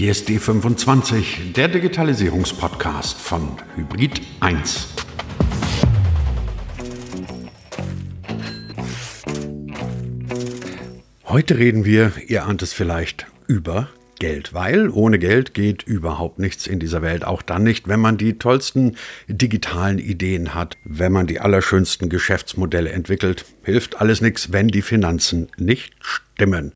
Hier ist D25, der Digitalisierungspodcast von Hybrid 1. Heute reden wir, ihr ahnt es vielleicht, über Geld, weil ohne Geld geht überhaupt nichts in dieser Welt, auch dann nicht, wenn man die tollsten digitalen Ideen hat, wenn man die allerschönsten Geschäftsmodelle entwickelt, hilft alles nichts, wenn die Finanzen nicht stimmen.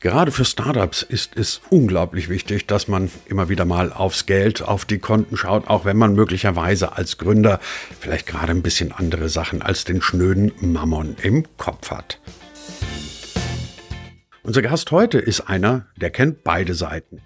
Gerade für Startups ist es unglaublich wichtig, dass man immer wieder mal aufs Geld, auf die Konten schaut, auch wenn man möglicherweise als Gründer vielleicht gerade ein bisschen andere Sachen als den schnöden Mammon im Kopf hat. Unser Gast heute ist einer, der kennt beide Seiten.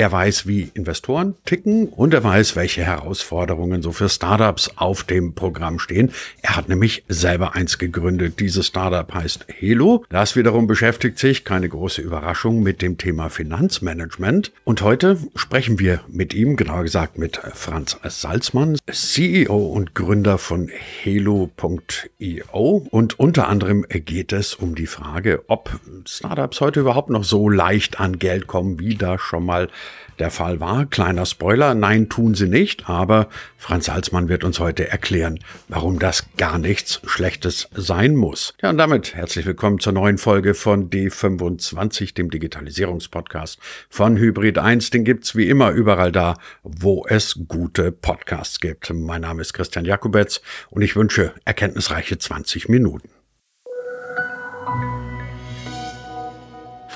Er weiß, wie Investoren ticken und er weiß, welche Herausforderungen so für Startups auf dem Programm stehen. Er hat nämlich selber eins gegründet. Dieses Startup heißt Helo. Das wiederum beschäftigt sich, keine große Überraschung, mit dem Thema Finanzmanagement. Und heute sprechen wir mit ihm, genauer gesagt mit Franz Salzmann, CEO und Gründer von Helo.io. Und unter anderem geht es um die Frage, ob Startups heute überhaupt noch so leicht an Geld kommen, wie da schon mal der Fall war. Kleiner Spoiler, nein, tun sie nicht, aber Franz Salzmann wird uns heute erklären, warum das gar nichts Schlechtes sein muss. Ja, und damit herzlich willkommen zur neuen Folge von D25, dem Digitalisierungspodcast von Hybrid 1. Den gibt's wie immer überall da, wo es gute Podcasts gibt. Mein Name ist Christian Jakubetz und ich wünsche erkenntnisreiche 20 Minuten.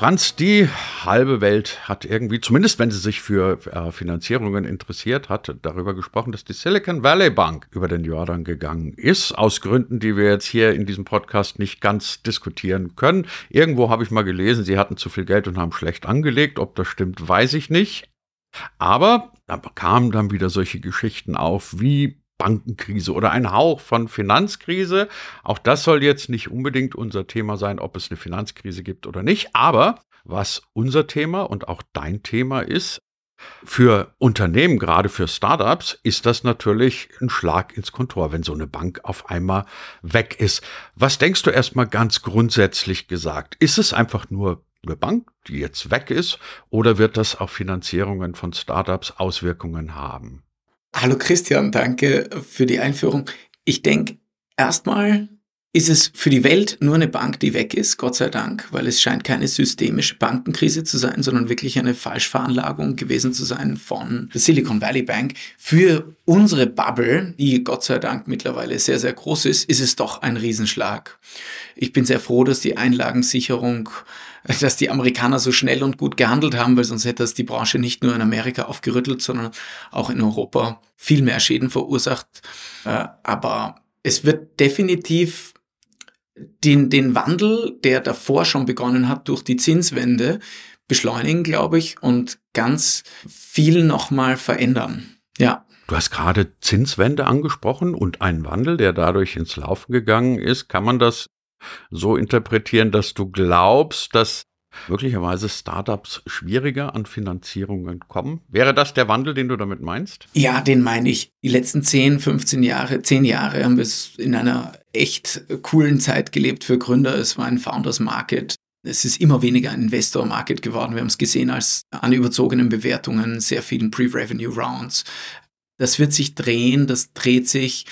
Franz, die halbe Welt hat irgendwie, zumindest wenn sie sich für äh, Finanzierungen interessiert hat, darüber gesprochen, dass die Silicon Valley Bank über den Jordan gegangen ist, aus Gründen, die wir jetzt hier in diesem Podcast nicht ganz diskutieren können. Irgendwo habe ich mal gelesen, sie hatten zu viel Geld und haben schlecht angelegt. Ob das stimmt, weiß ich nicht. Aber da kamen dann wieder solche Geschichten auf, wie Bankenkrise oder ein Hauch von Finanzkrise. Auch das soll jetzt nicht unbedingt unser Thema sein, ob es eine Finanzkrise gibt oder nicht. Aber was unser Thema und auch dein Thema ist, für Unternehmen, gerade für Startups, ist das natürlich ein Schlag ins Kontor, wenn so eine Bank auf einmal weg ist. Was denkst du erstmal ganz grundsätzlich gesagt? Ist es einfach nur eine Bank, die jetzt weg ist, oder wird das auf Finanzierungen von Startups Auswirkungen haben? Hallo Christian, danke für die Einführung. Ich denke, erstmal ist es für die Welt nur eine Bank, die weg ist, Gott sei Dank, weil es scheint keine systemische Bankenkrise zu sein, sondern wirklich eine Falschveranlagung gewesen zu sein von der Silicon Valley Bank. Für unsere Bubble, die Gott sei Dank mittlerweile sehr, sehr groß ist, ist es doch ein Riesenschlag. Ich bin sehr froh, dass die Einlagensicherung dass die Amerikaner so schnell und gut gehandelt haben, weil sonst hätte das die Branche nicht nur in Amerika aufgerüttelt, sondern auch in Europa viel mehr Schäden verursacht. Äh, aber es wird definitiv den, den Wandel, der davor schon begonnen hat durch die Zinswende, beschleunigen, glaube ich, und ganz viel nochmal verändern. Ja. Du hast gerade Zinswende angesprochen und einen Wandel, der dadurch ins Laufen gegangen ist. Kann man das so interpretieren, dass du glaubst, dass möglicherweise Startups schwieriger an Finanzierungen kommen? Wäre das der Wandel, den du damit meinst? Ja, den meine ich. Die letzten 10, 15 Jahre, 10 Jahre haben wir es in einer echt coolen Zeit gelebt für Gründer. Es war ein Founders Market. Es ist immer weniger ein Investor Market geworden. Wir haben es gesehen als an überzogenen Bewertungen, sehr vielen Pre-Revenue Rounds. Das wird sich drehen, das dreht sich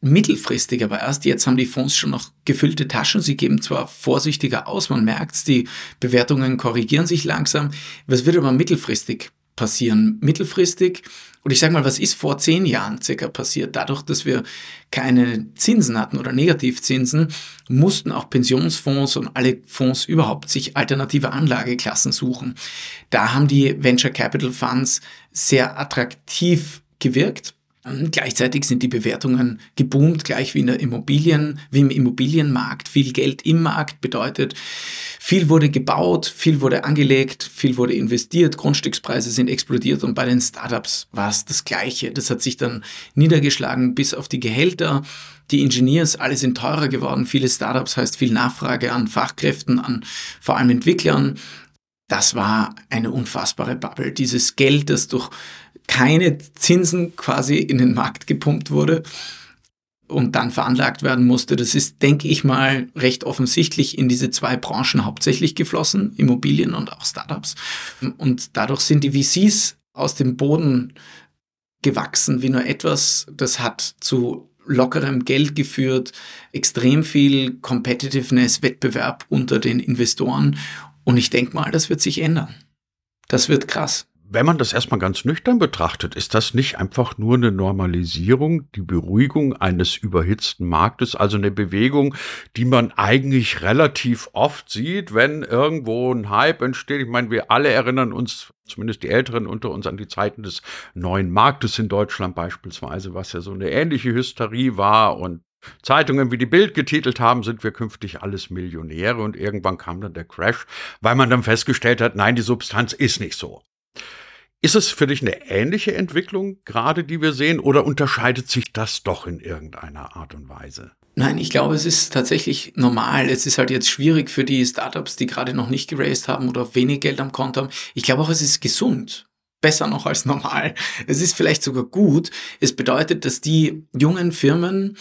mittelfristig, aber erst jetzt haben die Fonds schon noch gefüllte Taschen. Sie geben zwar vorsichtiger aus, man merkt die Bewertungen korrigieren sich langsam. Was wird aber mittelfristig passieren? Mittelfristig, und ich sage mal, was ist vor zehn Jahren circa passiert? Dadurch, dass wir keine Zinsen hatten oder Negativzinsen, mussten auch Pensionsfonds und alle Fonds überhaupt sich alternative Anlageklassen suchen. Da haben die Venture Capital Funds sehr attraktiv gewirkt Gleichzeitig sind die Bewertungen geboomt, gleich wie in der Immobilien, wie im Immobilienmarkt. Viel Geld im Markt bedeutet, viel wurde gebaut, viel wurde angelegt, viel wurde investiert, Grundstückspreise sind explodiert und bei den Startups war es das Gleiche. Das hat sich dann niedergeschlagen bis auf die Gehälter. Die Engineers, alle sind teurer geworden. Viele Startups heißt viel Nachfrage an Fachkräften, an vor allem Entwicklern. Das war eine unfassbare Bubble. Dieses Geld, das durch keine Zinsen quasi in den Markt gepumpt wurde, und dann veranlagt werden musste. Das ist, denke ich mal, recht offensichtlich in diese zwei Branchen hauptsächlich geflossen, Immobilien und auch Startups. Und dadurch sind die VCs aus dem Boden gewachsen wie nur etwas. Das hat zu lockerem Geld geführt, extrem viel Competitiveness, Wettbewerb unter den Investoren. Und ich denke mal, das wird sich ändern. Das wird krass. Wenn man das erstmal ganz nüchtern betrachtet, ist das nicht einfach nur eine Normalisierung, die Beruhigung eines überhitzten Marktes, also eine Bewegung, die man eigentlich relativ oft sieht, wenn irgendwo ein Hype entsteht. Ich meine, wir alle erinnern uns, zumindest die Älteren unter uns, an die Zeiten des neuen Marktes in Deutschland beispielsweise, was ja so eine ähnliche Hysterie war und Zeitungen wie die Bild getitelt haben, sind wir künftig alles Millionäre und irgendwann kam dann der Crash, weil man dann festgestellt hat, nein, die Substanz ist nicht so. Ist es für dich eine ähnliche Entwicklung gerade, die wir sehen, oder unterscheidet sich das doch in irgendeiner Art und Weise? Nein, ich glaube, es ist tatsächlich normal. Es ist halt jetzt schwierig für die Startups, die gerade noch nicht geraced haben oder wenig Geld am Konto haben. Ich glaube auch, es ist gesund. Besser noch als normal. Es ist vielleicht sogar gut. Es bedeutet, dass die jungen Firmen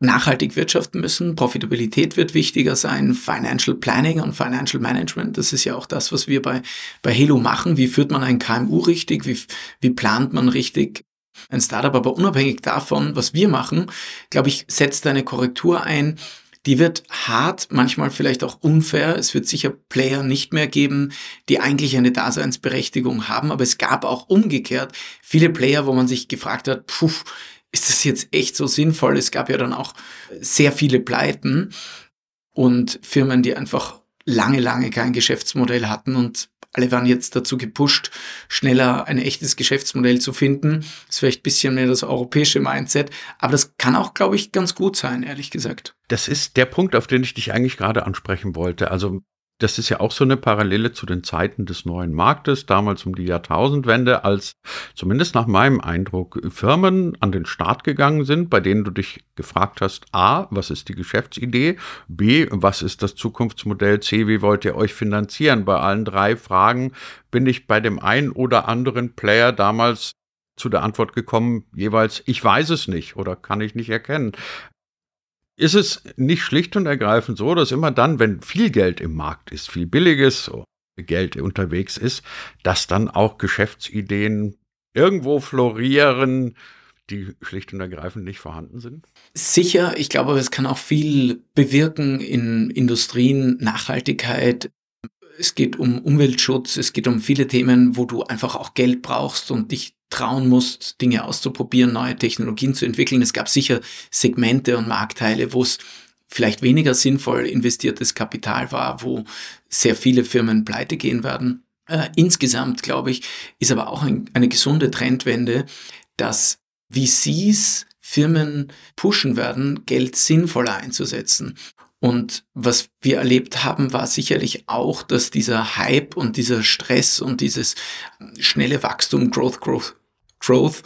nachhaltig wirtschaften müssen. Profitabilität wird wichtiger sein. Financial Planning und Financial Management, das ist ja auch das, was wir bei, bei Helo machen. Wie führt man ein KMU richtig? Wie, wie plant man richtig ein Startup? Aber unabhängig davon, was wir machen, glaube ich, setzt eine Korrektur ein, die wird hart, manchmal vielleicht auch unfair. Es wird sicher Player nicht mehr geben, die eigentlich eine Daseinsberechtigung haben, aber es gab auch umgekehrt viele Player, wo man sich gefragt hat, puh, ist das jetzt echt so sinnvoll? Es gab ja dann auch sehr viele Pleiten und Firmen, die einfach lange, lange kein Geschäftsmodell hatten und alle waren jetzt dazu gepusht, schneller ein echtes Geschäftsmodell zu finden. Das ist vielleicht ein bisschen mehr das europäische Mindset, aber das kann auch, glaube ich, ganz gut sein, ehrlich gesagt. Das ist der Punkt, auf den ich dich eigentlich gerade ansprechen wollte. Also das ist ja auch so eine Parallele zu den Zeiten des neuen Marktes, damals um die Jahrtausendwende, als zumindest nach meinem Eindruck Firmen an den Start gegangen sind, bei denen du dich gefragt hast, a, was ist die Geschäftsidee, b, was ist das Zukunftsmodell, c, wie wollt ihr euch finanzieren? Bei allen drei Fragen bin ich bei dem einen oder anderen Player damals zu der Antwort gekommen, jeweils, ich weiß es nicht oder kann ich nicht erkennen. Ist es nicht schlicht und ergreifend so, dass immer dann, wenn viel Geld im Markt ist, viel billiges Geld unterwegs ist, dass dann auch Geschäftsideen irgendwo florieren, die schlicht und ergreifend nicht vorhanden sind? Sicher, ich glaube, es kann auch viel bewirken in Industrien, Nachhaltigkeit. Es geht um Umweltschutz, es geht um viele Themen, wo du einfach auch Geld brauchst und dich trauen musst, Dinge auszuprobieren, neue Technologien zu entwickeln. Es gab sicher Segmente und Marktteile, wo es vielleicht weniger sinnvoll investiertes Kapital war, wo sehr viele Firmen pleite gehen werden. Äh, insgesamt, glaube ich, ist aber auch ein, eine gesunde Trendwende, dass VCs Firmen pushen werden, Geld sinnvoller einzusetzen. Und was wir erlebt haben, war sicherlich auch, dass dieser Hype und dieser Stress und dieses schnelle Wachstum, Growth, Growth, Growth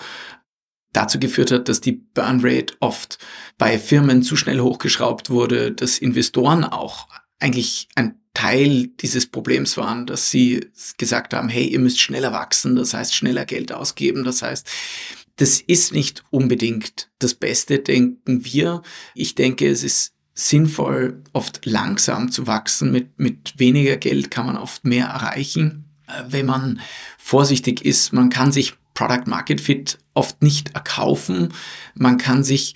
dazu geführt hat, dass die Burn Rate oft bei Firmen zu schnell hochgeschraubt wurde, dass Investoren auch eigentlich ein Teil dieses Problems waren, dass sie gesagt haben, hey, ihr müsst schneller wachsen, das heißt schneller Geld ausgeben, das heißt, das ist nicht unbedingt das Beste, denken wir. Ich denke, es ist sinnvoll, oft langsam zu wachsen. Mit, mit weniger Geld kann man oft mehr erreichen, äh, wenn man vorsichtig ist. Man kann sich Product Market Fit oft nicht erkaufen. Man kann sich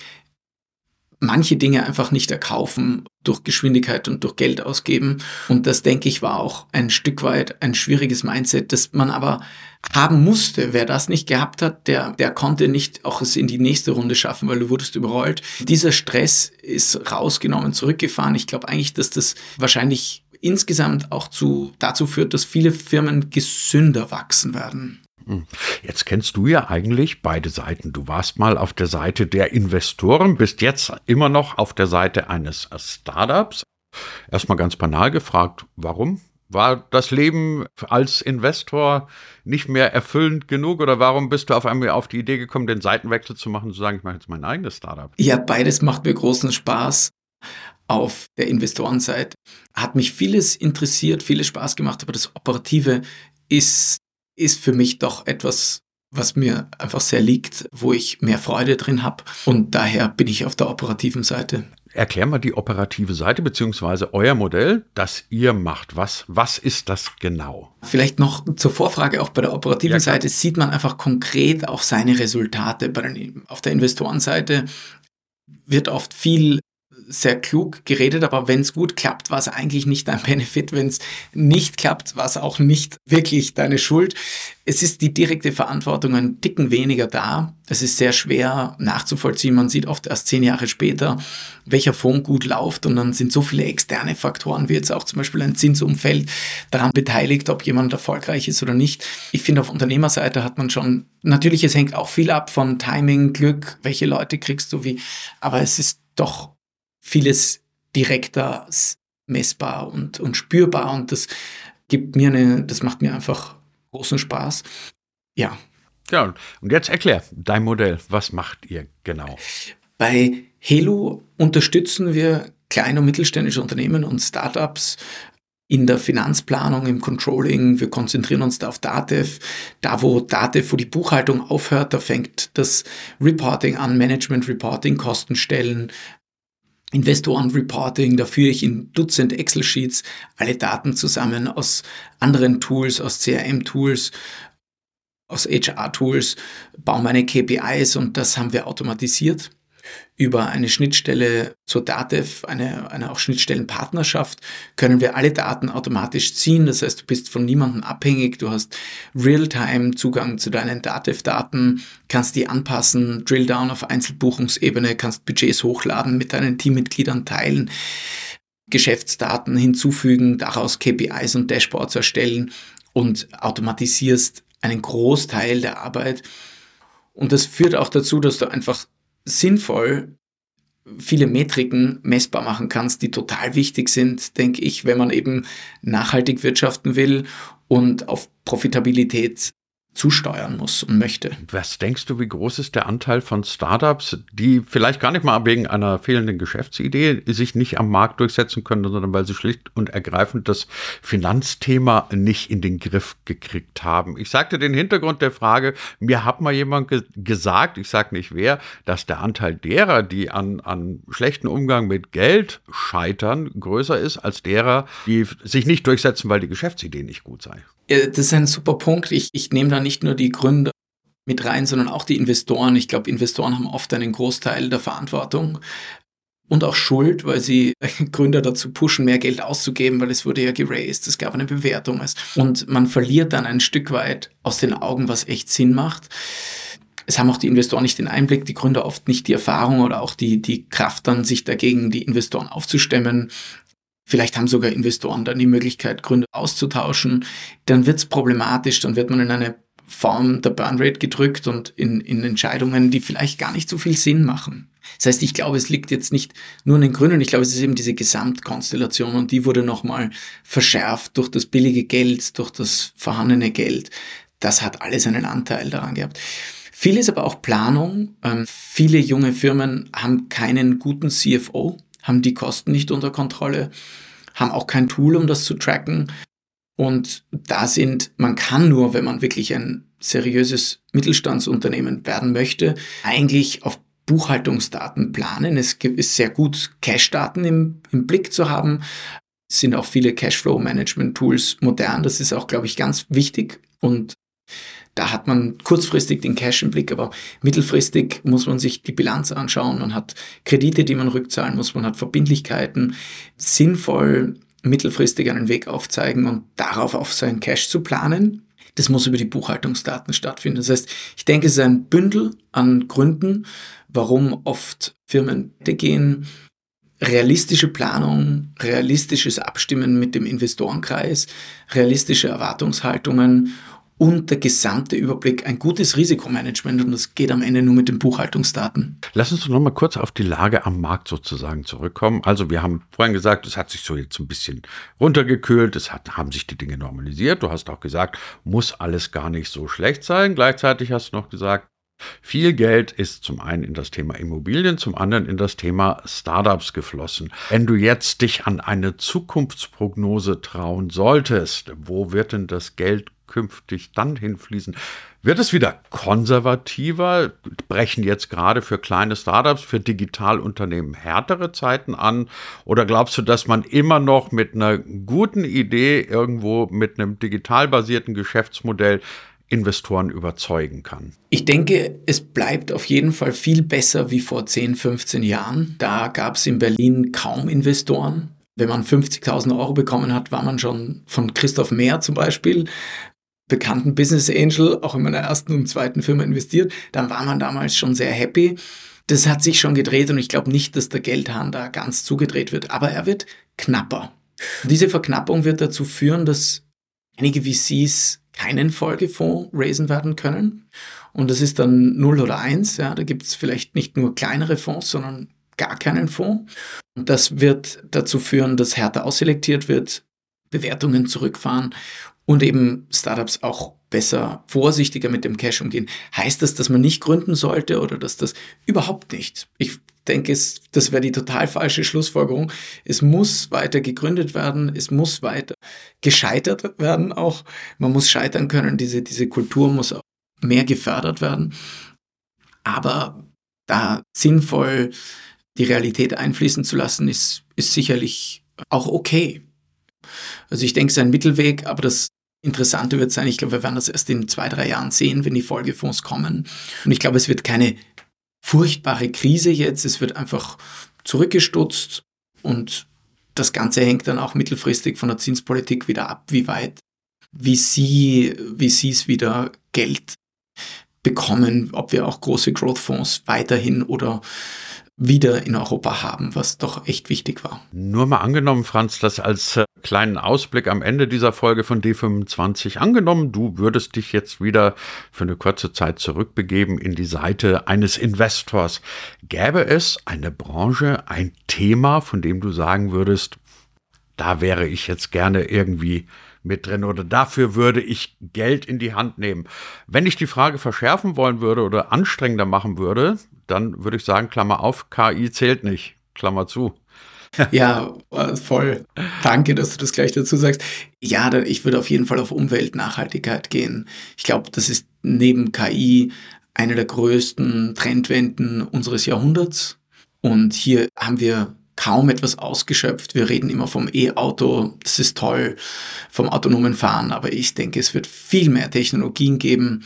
manche Dinge einfach nicht erkaufen durch Geschwindigkeit und durch Geld ausgeben. Und das, denke ich, war auch ein Stück weit ein schwieriges Mindset, das man aber haben musste. Wer das nicht gehabt hat, der, der konnte nicht auch es in die nächste Runde schaffen, weil du wurdest überrollt. Dieser Stress ist rausgenommen, zurückgefahren. Ich glaube eigentlich, dass das wahrscheinlich insgesamt auch zu, dazu führt, dass viele Firmen gesünder wachsen werden. Hm. Jetzt kennst du ja eigentlich beide Seiten. Du warst mal auf der Seite der Investoren, bist jetzt immer noch auf der Seite eines Startups. Erstmal ganz banal gefragt, warum? War das Leben als Investor nicht mehr erfüllend genug oder warum bist du auf einmal auf die Idee gekommen, den Seitenwechsel zu machen zu sagen, ich mache jetzt mein eigenes Startup? Ja, beides macht mir großen Spaß. Auf der Investorenseite hat mich vieles interessiert, vieles Spaß gemacht, aber das Operative ist ist für mich doch etwas was mir einfach sehr liegt, wo ich mehr Freude drin habe. Und daher bin ich auf der operativen Seite. Erklär mal die operative Seite beziehungsweise euer Modell, das ihr macht. Was, was ist das genau? Vielleicht noch zur Vorfrage, auch bei der operativen ja, Seite sieht man einfach konkret auch seine Resultate. Den, auf der Investorenseite wird oft viel sehr klug geredet, aber wenn es gut klappt, war es eigentlich nicht dein Benefit. Wenn es nicht klappt, war es auch nicht wirklich deine Schuld. Es ist die direkte Verantwortung ein Dicken weniger da. Es ist sehr schwer nachzuvollziehen. Man sieht oft erst zehn Jahre später, welcher Fonds gut läuft und dann sind so viele externe Faktoren, wie jetzt auch zum Beispiel ein Zinsumfeld, daran beteiligt, ob jemand erfolgreich ist oder nicht. Ich finde, auf Unternehmerseite hat man schon, natürlich, es hängt auch viel ab von Timing, Glück, welche Leute kriegst du wie, aber es ist doch vieles direkter messbar und, und spürbar und das gibt mir eine, das macht mir einfach großen Spaß. Ja. Ja, und jetzt erklär dein Modell. Was macht ihr genau? Bei Helu unterstützen wir kleine und mittelständische Unternehmen und Startups in der Finanzplanung, im Controlling. Wir konzentrieren uns da auf Datev. Da, wo Datev, wo die Buchhaltung aufhört, da fängt das Reporting an, Management Reporting, Kostenstellen, Investoren-Reporting, da führe ich in Dutzend Excel-Sheets alle Daten zusammen aus anderen Tools, aus CRM-Tools, aus HR-Tools, baue meine KPIs und das haben wir automatisiert über eine Schnittstelle zur Datev, eine, eine auch Schnittstellenpartnerschaft, können wir alle Daten automatisch ziehen. Das heißt, du bist von niemandem abhängig. Du hast Real-Time Zugang zu deinen Datev-Daten, kannst die anpassen, Drill-Down auf Einzelbuchungsebene, kannst Budgets hochladen, mit deinen Teammitgliedern teilen, Geschäftsdaten hinzufügen, daraus KPIs und Dashboards erstellen und automatisierst einen Großteil der Arbeit. Und das führt auch dazu, dass du einfach sinnvoll viele Metriken messbar machen kannst, die total wichtig sind, denke ich, wenn man eben nachhaltig wirtschaften will und auf Profitabilität zusteuern muss und möchte. Was denkst du, wie groß ist der Anteil von Startups, die vielleicht gar nicht mal wegen einer fehlenden Geschäftsidee sich nicht am Markt durchsetzen können, sondern weil sie schlicht und ergreifend das Finanzthema nicht in den Griff gekriegt haben? Ich sagte den Hintergrund der Frage, mir hat mal jemand ge gesagt, ich sage nicht wer, dass der Anteil derer, die an, an schlechten Umgang mit Geld scheitern, größer ist als derer, die sich nicht durchsetzen, weil die Geschäftsidee nicht gut sei. Das ist ein super Punkt. Ich, ich nehme da nicht nur die Gründer mit rein, sondern auch die Investoren. Ich glaube, Investoren haben oft einen Großteil der Verantwortung und auch Schuld, weil sie Gründer dazu pushen, mehr Geld auszugeben, weil es wurde ja geraced, es gab eine Bewertung. Und man verliert dann ein Stück weit aus den Augen, was echt Sinn macht. Es haben auch die Investoren nicht den Einblick, die Gründer oft nicht die Erfahrung oder auch die, die Kraft dann, sich dagegen die Investoren aufzustemmen. Vielleicht haben sogar Investoren dann die Möglichkeit, Gründe auszutauschen. Dann wird es problematisch, dann wird man in eine Form der Burnrate gedrückt und in, in Entscheidungen, die vielleicht gar nicht so viel Sinn machen. Das heißt, ich glaube, es liegt jetzt nicht nur an den Gründen, ich glaube, es ist eben diese Gesamtkonstellation und die wurde nochmal verschärft durch das billige Geld, durch das vorhandene Geld. Das hat alles einen Anteil daran gehabt. Viel ist aber auch Planung. Ähm, viele junge Firmen haben keinen guten CFO haben die Kosten nicht unter Kontrolle, haben auch kein Tool, um das zu tracken. Und da sind, man kann nur, wenn man wirklich ein seriöses Mittelstandsunternehmen werden möchte, eigentlich auf Buchhaltungsdaten planen. Es ist sehr gut, Cash-Daten im, im Blick zu haben. Es sind auch viele Cashflow-Management-Tools modern. Das ist auch, glaube ich, ganz wichtig. Und da hat man kurzfristig den Cash im Blick, aber mittelfristig muss man sich die Bilanz anschauen. Man hat Kredite, die man rückzahlen muss, man hat Verbindlichkeiten. Sinnvoll mittelfristig einen Weg aufzeigen und darauf auf seinen Cash zu planen. Das muss über die Buchhaltungsdaten stattfinden. Das heißt, ich denke, es ist ein Bündel an Gründen, warum oft Firmen gehen. Realistische Planung, realistisches Abstimmen mit dem Investorenkreis, realistische Erwartungshaltungen und der gesamte Überblick, ein gutes Risikomanagement und das geht am Ende nur mit den Buchhaltungsdaten. Lass uns noch mal kurz auf die Lage am Markt sozusagen zurückkommen. Also wir haben vorhin gesagt, es hat sich so jetzt ein bisschen runtergekühlt, es hat, haben sich die Dinge normalisiert. Du hast auch gesagt, muss alles gar nicht so schlecht sein. Gleichzeitig hast du noch gesagt, viel Geld ist zum einen in das Thema Immobilien, zum anderen in das Thema Startups geflossen. Wenn du jetzt dich an eine Zukunftsprognose trauen solltest, wo wird denn das Geld künftig dann hinfließen? Wird es wieder konservativer? Brechen jetzt gerade für kleine Startups, für Digitalunternehmen härtere Zeiten an? Oder glaubst du, dass man immer noch mit einer guten Idee irgendwo mit einem digital basierten Geschäftsmodell Investoren überzeugen kann? Ich denke, es bleibt auf jeden Fall viel besser wie vor 10, 15 Jahren. Da gab es in Berlin kaum Investoren. Wenn man 50.000 Euro bekommen hat, war man schon von Christoph Mehr zum Beispiel, bekannten Business Angel, auch in meiner ersten und zweiten Firma investiert. Dann war man damals schon sehr happy. Das hat sich schon gedreht und ich glaube nicht, dass der Geldhahn da ganz zugedreht wird, aber er wird knapper. Diese Verknappung wird dazu führen, dass einige VCs keinen Folgefonds raisen werden können. Und das ist dann 0 oder 1. Ja, da gibt es vielleicht nicht nur kleinere Fonds, sondern gar keinen Fonds. Und das wird dazu führen, dass härter ausselektiert wird, Bewertungen zurückfahren und eben Startups auch besser vorsichtiger mit dem Cash umgehen. Heißt das, dass man nicht gründen sollte oder dass das überhaupt nicht? Ich denke, es, das wäre die total falsche Schlussfolgerung. Es muss weiter gegründet werden, es muss weiter gescheitert werden auch. Man muss scheitern können, diese, diese Kultur muss auch mehr gefördert werden. Aber da sinnvoll die Realität einfließen zu lassen, ist, ist sicherlich auch okay. Also ich denke, es ist ein Mittelweg, aber das Interessante wird sein, ich glaube, wir werden das erst in zwei, drei Jahren sehen, wenn die Folgefonds kommen. Und ich glaube, es wird keine furchtbare Krise jetzt. Es wird einfach zurückgestutzt und das Ganze hängt dann auch mittelfristig von der Zinspolitik wieder ab, wie weit, wie sie, wie sie es wieder Geld bekommen, ob wir auch große Growth-Fonds weiterhin oder wieder in Europa haben, was doch echt wichtig war. Nur mal angenommen, Franz, das als äh, kleinen Ausblick am Ende dieser Folge von D25 angenommen, du würdest dich jetzt wieder für eine kurze Zeit zurückbegeben in die Seite eines Investors. Gäbe es eine Branche, ein Thema, von dem du sagen würdest, da wäre ich jetzt gerne irgendwie mit drin oder dafür würde ich Geld in die Hand nehmen. Wenn ich die Frage verschärfen wollen würde oder anstrengender machen würde, dann würde ich sagen, Klammer auf, KI zählt nicht, Klammer zu. ja, voll. Danke, dass du das gleich dazu sagst. Ja, ich würde auf jeden Fall auf Umweltnachhaltigkeit gehen. Ich glaube, das ist neben KI eine der größten Trendwenden unseres Jahrhunderts. Und hier haben wir kaum etwas ausgeschöpft. Wir reden immer vom E-Auto, das ist toll, vom autonomen Fahren, aber ich denke, es wird viel mehr Technologien geben,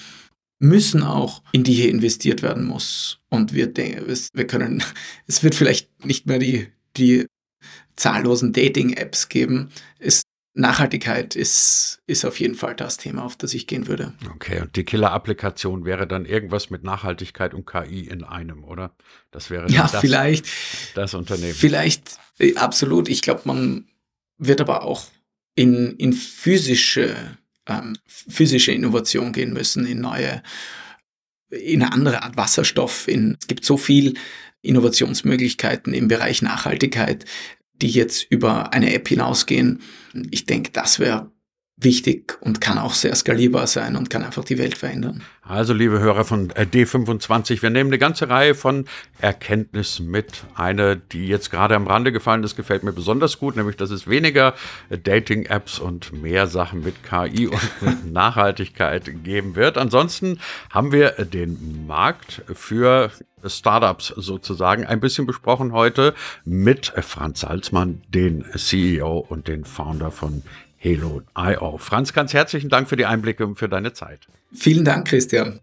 müssen auch, in die hier investiert werden muss. Und wir, wir können, es wird vielleicht nicht mehr die, die zahllosen Dating-Apps geben. Es, Nachhaltigkeit ist, ist auf jeden Fall das Thema, auf das ich gehen würde. Okay, und die Killer-Applikation wäre dann irgendwas mit Nachhaltigkeit und KI in einem, oder? Das wäre ja das, vielleicht das Unternehmen. Vielleicht, äh, absolut. Ich glaube, man wird aber auch in, in physische ähm, physische Innovation gehen müssen, in neue, in eine andere Art Wasserstoff. In, es gibt so viel Innovationsmöglichkeiten im Bereich Nachhaltigkeit, die jetzt über eine App hinausgehen. Ich denke, das wäre wichtig und kann auch sehr skalierbar sein und kann einfach die Welt verändern. Also, liebe Hörer von äh, D25, wir nehmen eine ganze Reihe von Erkenntnissen mit. Eine, die jetzt gerade am Rande gefallen ist, gefällt mir besonders gut, nämlich, dass es weniger Dating-Apps und mehr Sachen mit KI und Nachhaltigkeit geben wird. Ansonsten haben wir den Markt für Startups sozusagen ein bisschen besprochen heute mit Franz Salzmann, den CEO und den Founder von Halo.io. Franz, ganz herzlichen Dank für die Einblicke und für deine Zeit. Vielen Dank, Christian.